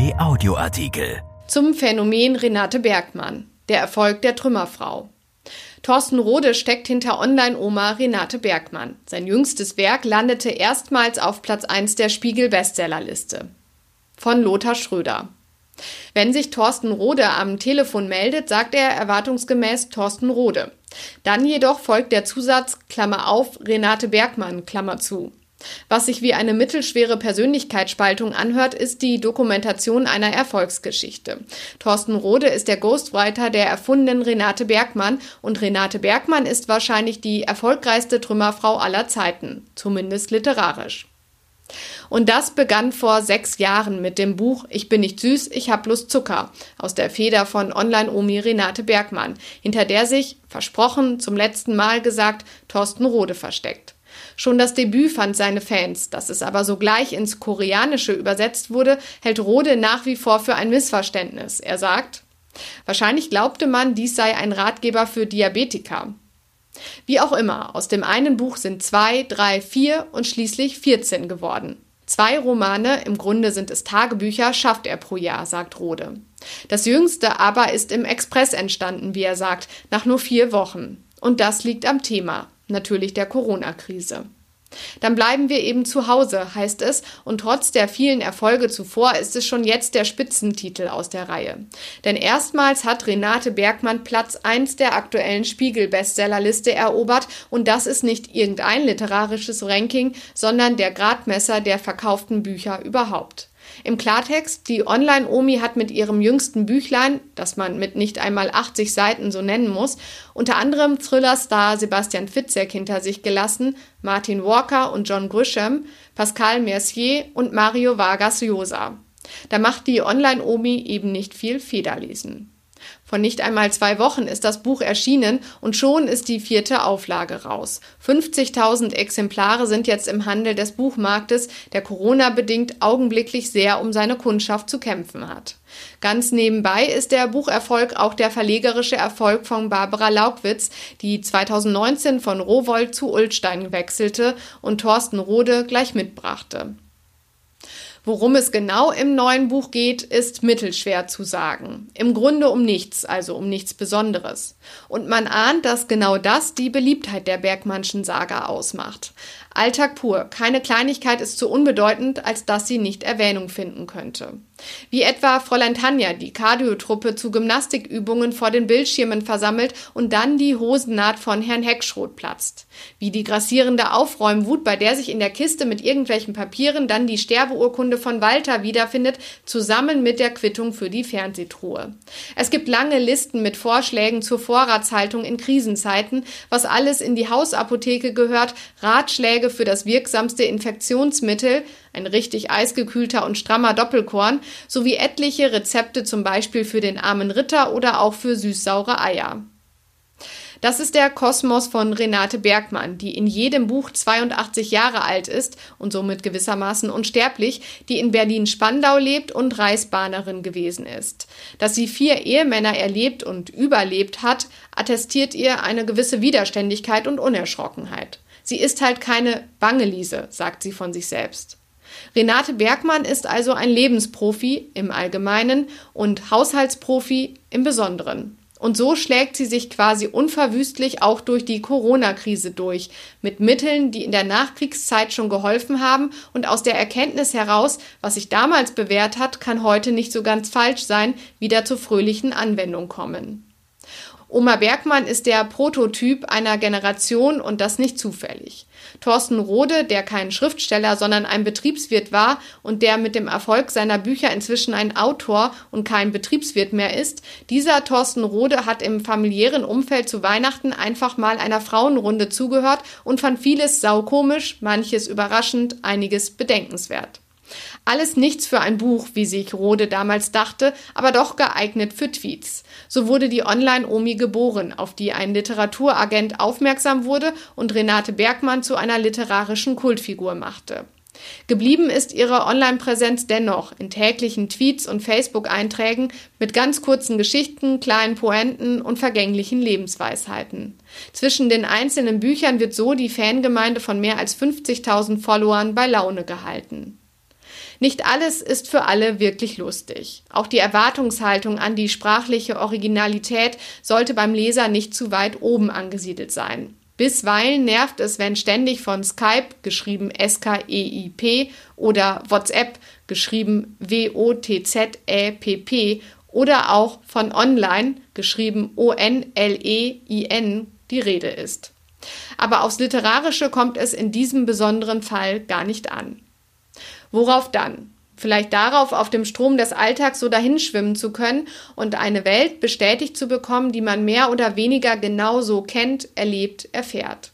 RP Audioartikel. Zum Phänomen Renate Bergmann. Der Erfolg der Trümmerfrau. Thorsten Rode steckt hinter Online-Oma Renate Bergmann. Sein jüngstes Werk landete erstmals auf Platz 1 der Spiegel-Bestsellerliste. Von Lothar Schröder. Wenn sich Thorsten Rode am Telefon meldet, sagt er erwartungsgemäß Thorsten Rode. Dann jedoch folgt der Zusatz Klammer auf Renate Bergmann Klammer zu. Was sich wie eine mittelschwere Persönlichkeitsspaltung anhört, ist die Dokumentation einer Erfolgsgeschichte. Thorsten Rode ist der Ghostwriter der erfundenen Renate Bergmann und Renate Bergmann ist wahrscheinlich die erfolgreichste Trümmerfrau aller Zeiten, zumindest literarisch. Und das begann vor sechs Jahren mit dem Buch Ich bin nicht süß, ich hab bloß Zucker aus der Feder von Online-Omi Renate Bergmann, hinter der sich, versprochen, zum letzten Mal gesagt, Thorsten Rode versteckt. Schon das Debüt fand seine Fans, dass es aber sogleich ins Koreanische übersetzt wurde, hält Rode nach wie vor für ein Missverständnis. Er sagt, wahrscheinlich glaubte man, dies sei ein Ratgeber für Diabetiker. Wie auch immer, aus dem einen Buch sind zwei, drei, vier und schließlich 14 geworden. Zwei Romane, im Grunde sind es Tagebücher, schafft er pro Jahr, sagt Rode. Das jüngste aber ist im Express entstanden, wie er sagt, nach nur vier Wochen. Und das liegt am Thema natürlich der Corona-Krise. Dann bleiben wir eben zu Hause, heißt es, und trotz der vielen Erfolge zuvor ist es schon jetzt der Spitzentitel aus der Reihe. Denn erstmals hat Renate Bergmann Platz 1 der aktuellen Spiegel-Bestsellerliste erobert und das ist nicht irgendein literarisches Ranking, sondern der Gradmesser der verkauften Bücher überhaupt. Im Klartext, die Online-Omi hat mit ihrem jüngsten Büchlein, das man mit nicht einmal 80 Seiten so nennen muss, unter anderem Thriller-Star Sebastian Fitzek hinter sich gelassen, Martin Walker und John Grisham, Pascal Mercier und Mario Vargas Llosa. Da macht die Online-Omi eben nicht viel Federlesen. Von nicht einmal zwei Wochen ist das Buch erschienen und schon ist die vierte Auflage raus. 50.000 Exemplare sind jetzt im Handel des Buchmarktes, der Corona-bedingt augenblicklich sehr um seine Kundschaft zu kämpfen hat. Ganz nebenbei ist der Bucherfolg auch der verlegerische Erfolg von Barbara Laugwitz, die 2019 von Rowold zu Ulstein wechselte und Thorsten Rode gleich mitbrachte. Worum es genau im neuen Buch geht, ist mittelschwer zu sagen. Im Grunde um nichts, also um nichts Besonderes. Und man ahnt, dass genau das die Beliebtheit der Bergmannschen Saga ausmacht. Alltag pur. Keine Kleinigkeit ist so unbedeutend, als dass sie nicht Erwähnung finden könnte. Wie etwa Fräulein Tanja, die Kardiotruppe zu Gymnastikübungen vor den Bildschirmen versammelt und dann die Hosennaht von Herrn Heckschroth platzt. Wie die grassierende Aufräumwut, bei der sich in der Kiste mit irgendwelchen Papieren dann die Sterbeurkunde von Walter wiederfindet, zusammen mit der Quittung für die Fernsehtruhe. Es gibt lange Listen mit Vorschlägen zur Vorratshaltung in Krisenzeiten, was alles in die Hausapotheke gehört, Ratschläge Vorschläge für das wirksamste Infektionsmittel, ein richtig eisgekühlter und strammer Doppelkorn, sowie etliche Rezepte zum Beispiel für den armen Ritter oder auch für süßsaure Eier. Das ist der Kosmos von Renate Bergmann, die in jedem Buch 82 Jahre alt ist und somit gewissermaßen unsterblich, die in Berlin-Spandau lebt und Reisbahnerin gewesen ist. Dass sie vier Ehemänner erlebt und überlebt hat, attestiert ihr eine gewisse Widerständigkeit und Unerschrockenheit. Sie ist halt keine Bangeliese, sagt sie von sich selbst. Renate Bergmann ist also ein Lebensprofi im Allgemeinen und Haushaltsprofi im Besonderen. Und so schlägt sie sich quasi unverwüstlich auch durch die Corona-Krise durch, mit Mitteln, die in der Nachkriegszeit schon geholfen haben und aus der Erkenntnis heraus, was sich damals bewährt hat, kann heute nicht so ganz falsch sein, wieder zur fröhlichen Anwendung kommen. Oma Bergmann ist der Prototyp einer Generation und das nicht zufällig. Thorsten Rode, der kein Schriftsteller, sondern ein Betriebswirt war und der mit dem Erfolg seiner Bücher inzwischen ein Autor und kein Betriebswirt mehr ist, dieser Thorsten Rode hat im familiären Umfeld zu Weihnachten einfach mal einer Frauenrunde zugehört und fand vieles saukomisch, manches überraschend, einiges bedenkenswert. Alles nichts für ein Buch, wie sich Rode damals dachte, aber doch geeignet für Tweets. So wurde die Online-Omi geboren, auf die ein Literaturagent aufmerksam wurde und Renate Bergmann zu einer literarischen Kultfigur machte. Geblieben ist ihre Online-Präsenz dennoch in täglichen Tweets und Facebook-Einträgen mit ganz kurzen Geschichten, kleinen Poenten und vergänglichen Lebensweisheiten. Zwischen den einzelnen Büchern wird so die Fangemeinde von mehr als 50.000 Followern bei Laune gehalten. Nicht alles ist für alle wirklich lustig. Auch die Erwartungshaltung an die sprachliche Originalität sollte beim Leser nicht zu weit oben angesiedelt sein. Bisweilen nervt es, wenn ständig von Skype, geschrieben S-K-E-I-P, oder WhatsApp, geschrieben W-O-T-Z-E-P-P, oder auch von Online, geschrieben O-N-L-E-I-N, die Rede ist. Aber aufs Literarische kommt es in diesem besonderen Fall gar nicht an. Worauf dann? Vielleicht darauf, auf dem Strom des Alltags so dahinschwimmen zu können und eine Welt bestätigt zu bekommen, die man mehr oder weniger genauso kennt, erlebt, erfährt.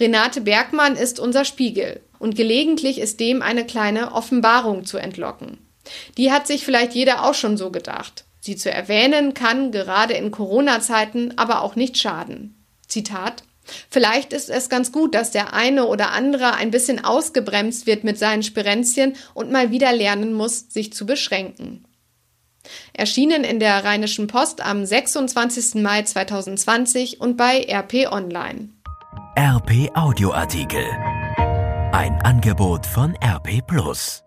Renate Bergmann ist unser Spiegel und gelegentlich ist dem eine kleine Offenbarung zu entlocken. Die hat sich vielleicht jeder auch schon so gedacht. Sie zu erwähnen kann gerade in Corona-Zeiten aber auch nicht schaden. Zitat Vielleicht ist es ganz gut, dass der eine oder andere ein bisschen ausgebremst wird mit seinen Spirenzien und mal wieder lernen muss, sich zu beschränken. Erschienen in der Rheinischen Post am 26. Mai 2020 und bei RP Online. RP Audioartikel. Ein Angebot von RP Plus.